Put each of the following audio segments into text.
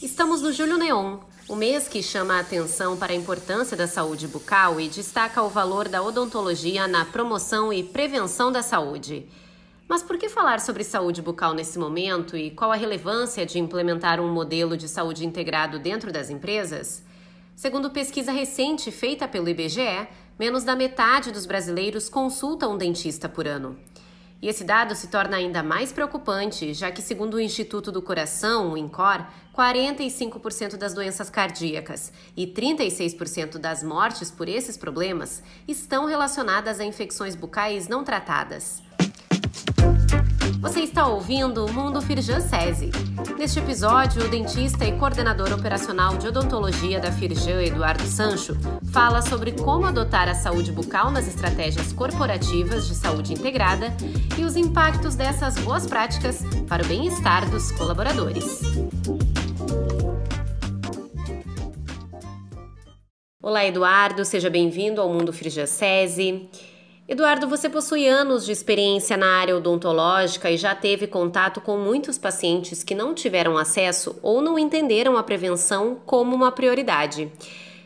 Estamos no Julho Neon, o mês que chama a atenção para a importância da saúde bucal e destaca o valor da odontologia na promoção e prevenção da saúde. Mas por que falar sobre saúde bucal nesse momento e qual a relevância de implementar um modelo de saúde integrado dentro das empresas? Segundo pesquisa recente feita pelo IBGE, menos da metade dos brasileiros consulta um dentista por ano. E esse dado se torna ainda mais preocupante, já que, segundo o Instituto do Coração, o INCOR, 45% das doenças cardíacas e 36% das mortes por esses problemas estão relacionadas a infecções bucais não tratadas. Você está ouvindo o Mundo Firjan SESI. Neste episódio, o dentista e coordenador operacional de odontologia da Firjan, Eduardo Sancho, fala sobre como adotar a saúde bucal nas estratégias corporativas de saúde integrada e os impactos dessas boas práticas para o bem-estar dos colaboradores. Olá, Eduardo, seja bem-vindo ao Mundo Firjan SESI. Eduardo, você possui anos de experiência na área odontológica e já teve contato com muitos pacientes que não tiveram acesso ou não entenderam a prevenção como uma prioridade.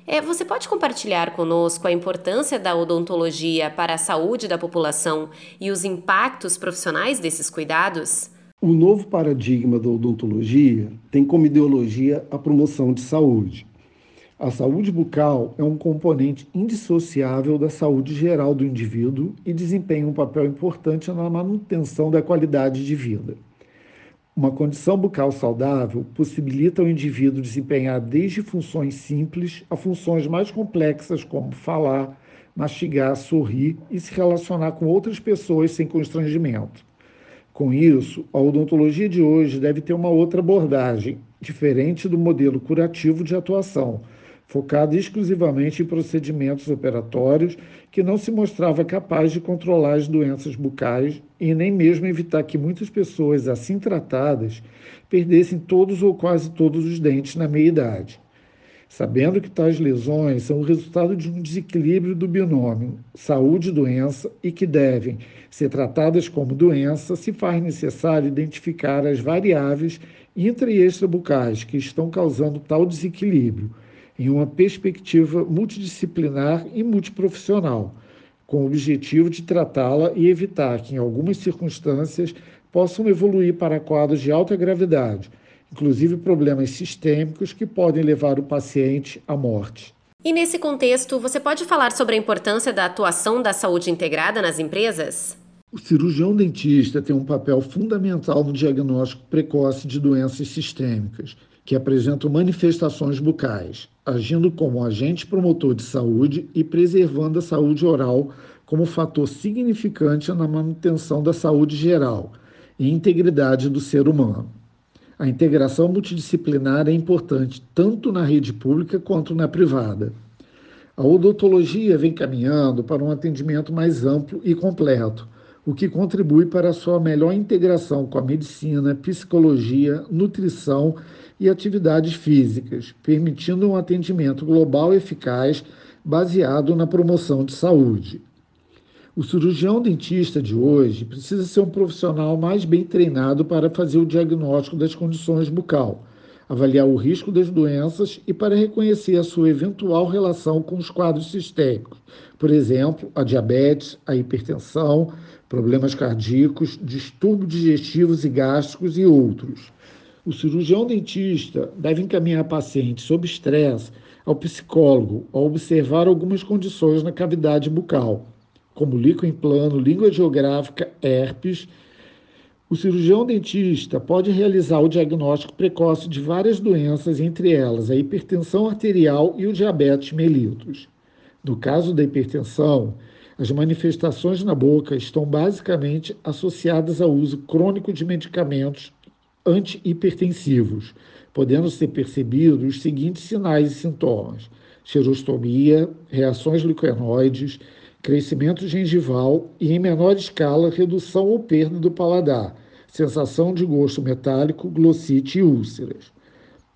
É, você pode compartilhar conosco a importância da odontologia para a saúde da população e os impactos profissionais desses cuidados? O novo paradigma da odontologia tem como ideologia a promoção de saúde. A saúde bucal é um componente indissociável da saúde geral do indivíduo e desempenha um papel importante na manutenção da qualidade de vida. Uma condição bucal saudável possibilita ao indivíduo desempenhar desde funções simples a funções mais complexas, como falar, mastigar, sorrir e se relacionar com outras pessoas sem constrangimento. Com isso, a odontologia de hoje deve ter uma outra abordagem, diferente do modelo curativo de atuação focado exclusivamente em procedimentos operatórios que não se mostrava capaz de controlar as doenças bucais e nem mesmo evitar que muitas pessoas assim tratadas perdessem todos ou quase todos os dentes na meia-idade. Sabendo que tais lesões são o resultado de um desequilíbrio do binômio saúde-doença e que devem ser tratadas como doença, se faz necessário identificar as variáveis intra e extrabucais que estão causando tal desequilíbrio em uma perspectiva multidisciplinar e multiprofissional, com o objetivo de tratá-la e evitar que, em algumas circunstâncias, possam evoluir para quadros de alta gravidade, inclusive problemas sistêmicos que podem levar o paciente à morte. E nesse contexto, você pode falar sobre a importância da atuação da saúde integrada nas empresas? O cirurgião dentista tem um papel fundamental no diagnóstico precoce de doenças sistêmicas que apresentam manifestações bucais, agindo como agente promotor de saúde e preservando a saúde oral como fator significante na manutenção da saúde geral e integridade do ser humano. A integração multidisciplinar é importante tanto na rede pública quanto na privada. A odontologia vem caminhando para um atendimento mais amplo e completo, o que contribui para a sua melhor integração com a medicina, psicologia, nutrição e atividades físicas, permitindo um atendimento global eficaz baseado na promoção de saúde. O cirurgião dentista de hoje precisa ser um profissional mais bem treinado para fazer o diagnóstico das condições bucal, avaliar o risco das doenças e para reconhecer a sua eventual relação com os quadros sistêmicos, por exemplo, a diabetes, a hipertensão, problemas cardíacos, distúrbios digestivos e gástricos e outros. O cirurgião dentista deve encaminhar pacientes sob estresse ao psicólogo ao observar algumas condições na cavidade bucal, como líquido em plano, língua geográfica, herpes. O cirurgião dentista pode realizar o diagnóstico precoce de várias doenças, entre elas a hipertensão arterial e o diabetes mellitus. No caso da hipertensão, as manifestações na boca estão basicamente associadas ao uso crônico de medicamentos antihipertensivos, podendo ser percebidos os seguintes sinais e sintomas: xerostomia, reações leucoenoides, crescimento gengival e, em menor escala, redução ou perda do paladar, sensação de gosto metálico, glossite e úlceras.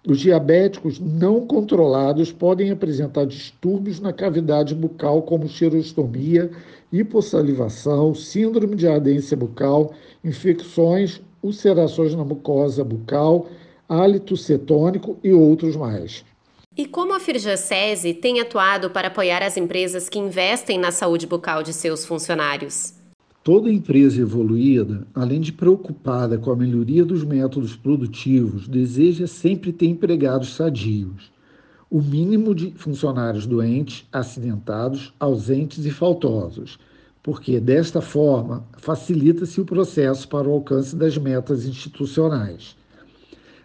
Os diabéticos não controlados podem apresentar distúrbios na cavidade bucal, como xerostomia, hipossalivação, síndrome de ardência bucal, infecções ulcerações na mucosa bucal, hálito cetônico e outros mais. E como a Firjacese tem atuado para apoiar as empresas que investem na saúde bucal de seus funcionários? Toda empresa evoluída, além de preocupada com a melhoria dos métodos produtivos, deseja sempre ter empregados sadios. O mínimo de funcionários doentes, acidentados, ausentes e faltosos, porque desta forma facilita-se o processo para o alcance das metas institucionais.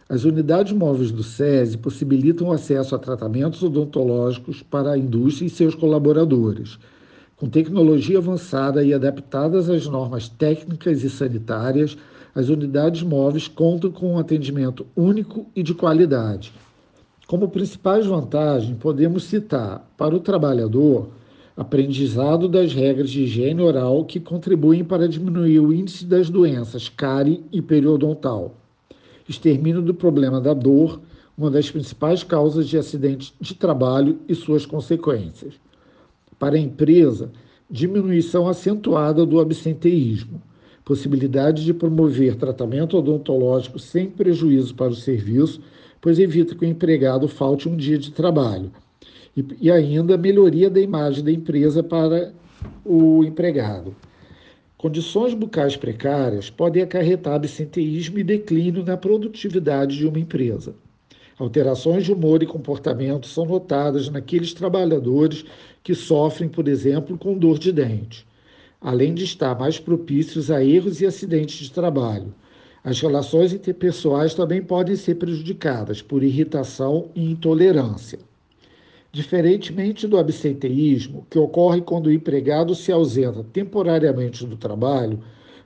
As unidades móveis do SESI possibilitam o acesso a tratamentos odontológicos para a indústria e seus colaboradores com tecnologia avançada e adaptadas às normas técnicas e sanitárias, as unidades móveis contam com um atendimento único e de qualidade. Como principais vantagens, podemos citar, para o trabalhador, aprendizado das regras de higiene oral que contribuem para diminuir o índice das doenças cárie e periodontal. Extermínio do problema da dor, uma das principais causas de acidentes de trabalho e suas consequências para a empresa diminuição acentuada do absenteísmo, possibilidade de promover tratamento odontológico sem prejuízo para o serviço, pois evita que o empregado falte um dia de trabalho, e, e ainda melhoria da imagem da empresa para o empregado. Condições bucais precárias podem acarretar absenteísmo e declínio na produtividade de uma empresa. Alterações de humor e comportamento são notadas naqueles trabalhadores que sofrem, por exemplo, com dor de dente, além de estar mais propícios a erros e acidentes de trabalho. As relações interpessoais também podem ser prejudicadas por irritação e intolerância. Diferentemente do absenteísmo, que ocorre quando o empregado se ausenta temporariamente do trabalho,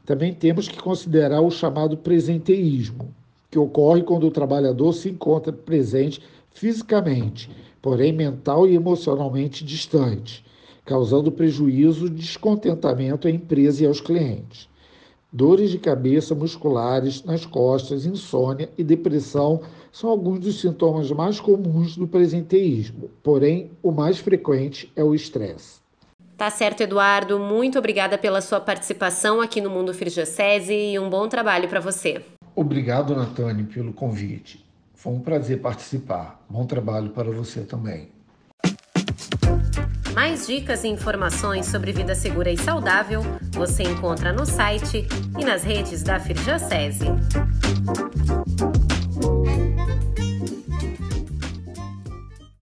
também temos que considerar o chamado presenteísmo, que ocorre quando o trabalhador se encontra presente fisicamente, porém mental e emocionalmente distante, causando prejuízo e descontentamento à empresa e aos clientes. Dores de cabeça musculares nas costas, insônia e depressão são alguns dos sintomas mais comuns do presenteísmo, porém o mais frequente é o estresse. Tá certo, Eduardo. Muito obrigada pela sua participação aqui no Mundo Firjacese e um bom trabalho para você. Obrigado, Natane, pelo convite. Foi um prazer participar. Bom trabalho para você também. Mais dicas e informações sobre vida segura e saudável você encontra no site e nas redes da Firjacese.